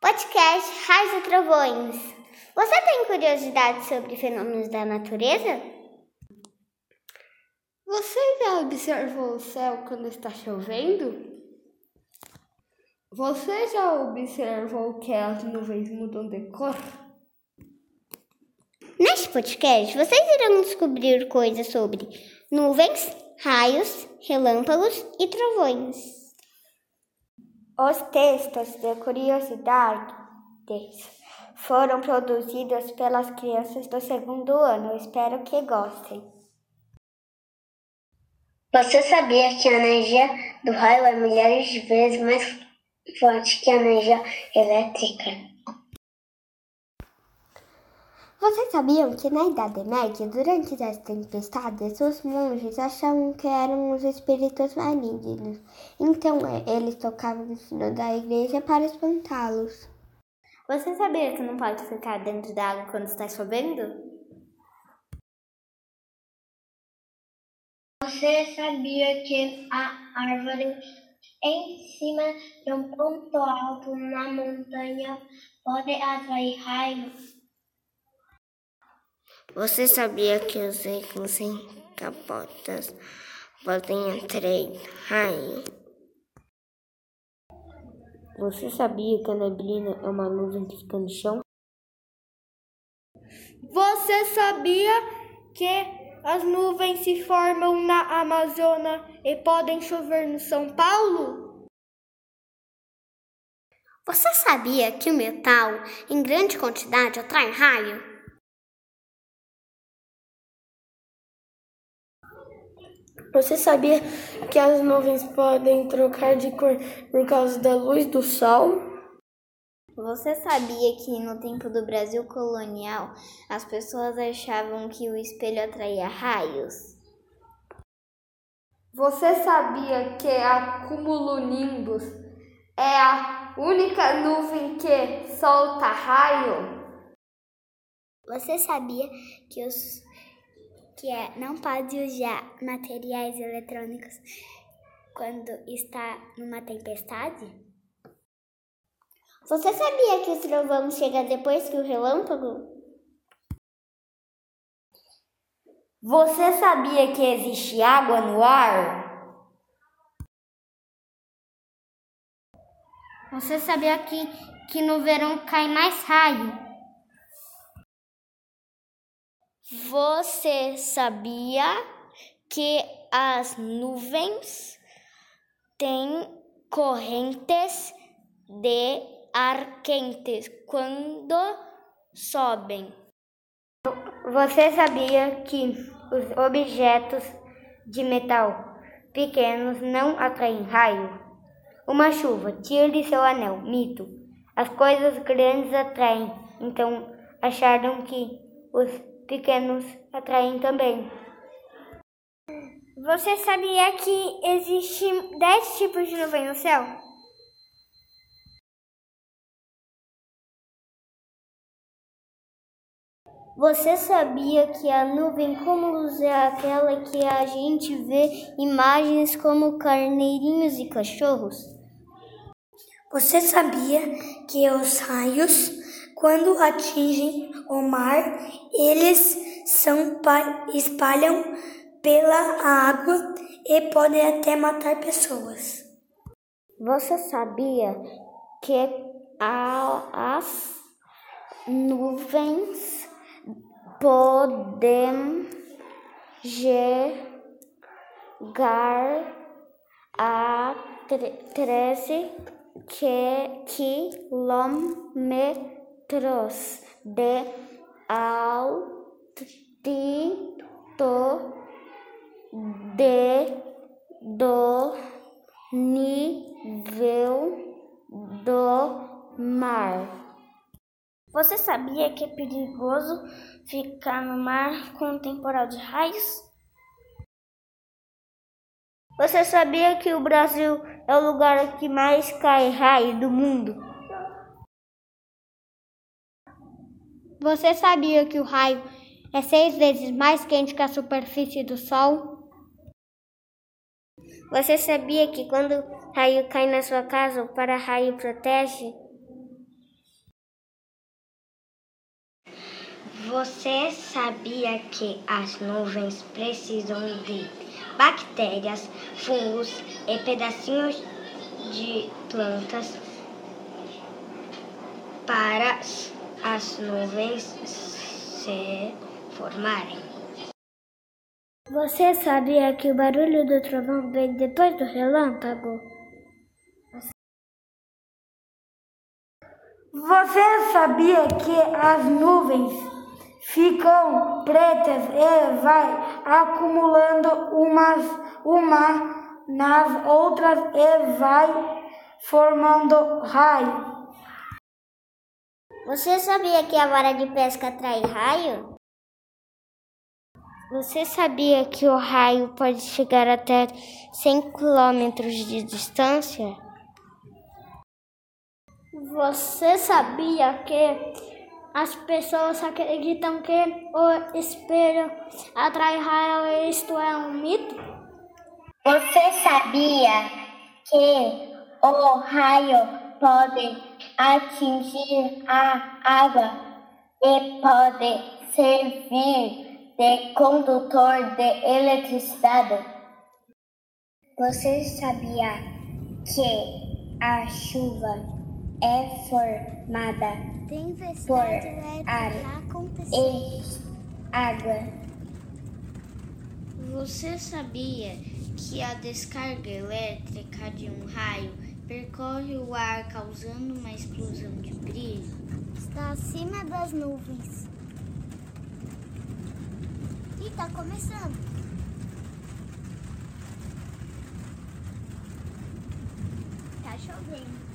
Podcast Raios e Trovões. Você tem curiosidade sobre fenômenos da natureza? Você já observou o céu quando está chovendo? Você já observou que as nuvens mudam de cor? Neste podcast, vocês irão descobrir coisas sobre nuvens, raios, relâmpagos e trovões. Os textos de curiosidades foram produzidos pelas crianças do segundo ano. Espero que gostem. Você sabia que a energia do raio é milhares de vezes mais forte que a energia elétrica? Vocês sabiam que na Idade Média, durante as tempestades, os monges achavam que eram os espíritos malignos. Então eles tocavam no sino da igreja para espantá-los. Você sabia que não pode ficar dentro da água quando está chovendo? Você sabia que a árvore em cima de um ponto alto na montanha pode atrair raios? Você sabia que os veículos sem capotas podem atrair raio? Você sabia que a neblina é uma nuvem que fica no chão? Você sabia que as nuvens se formam na Amazônia e podem chover no São Paulo? Você sabia que o metal, em grande quantidade, atrai raio? Você sabia que as nuvens podem trocar de cor por causa da luz do sol? Você sabia que no tempo do Brasil colonial as pessoas achavam que o espelho atraía raios? Você sabia que a cumulonimbus é a única nuvem que solta raio? Você sabia que os que é não pode usar materiais eletrônicos quando está numa tempestade? Você sabia que o trovão chega depois que o relâmpago? Você sabia que existe água no ar? Você sabia que, que no verão cai mais raio? Você sabia que as nuvens têm correntes de ar quentes quando sobem? Você sabia que os objetos de metal pequenos não atraem raio? Uma chuva, tire seu anel, mito. As coisas grandes atraem, então acharam que os pequenos atraem também. Você sabia que existem 10 tipos de nuvem no céu? Você sabia que a nuvem cúmulos é aquela que a gente vê imagens como carneirinhos e cachorros? Você sabia que os raios quando atingem o mar, eles são, espalham pela água e podem até matar pessoas. Você sabia que as nuvens podem chegar a 13 quilômetros metros de altitude do nível do mar. Você sabia que é perigoso ficar no mar com um temporal de raios? Você sabia que o Brasil é o lugar que mais cai raio do mundo? Você sabia que o raio é seis vezes mais quente que a superfície do Sol? Você sabia que quando o raio cai na sua casa, o para-raio protege? Você sabia que as nuvens precisam de bactérias, fungos e pedacinhos de plantas para as nuvens se formarem? Você sabia que o barulho do trovão vem depois do relâmpago? Você sabia que as nuvens ficam pretas e vai acumulando umas uma nas outras e vai formando raio? Você sabia que a vara de pesca atrai raio? Você sabia que o raio pode chegar até 100 quilômetros de distância? Você sabia que as pessoas acreditam que o espelho atrai raio e isto é um mito? Você sabia que o raio pode atingir a água e pode servir de condutor de eletricidade. Você sabia que a chuva é formada por ar e água? Você sabia que a descarga elétrica de um raio percorre o ar causando uma explosão de brilho? Está acima das nuvens. E tá começando. Tá chovendo.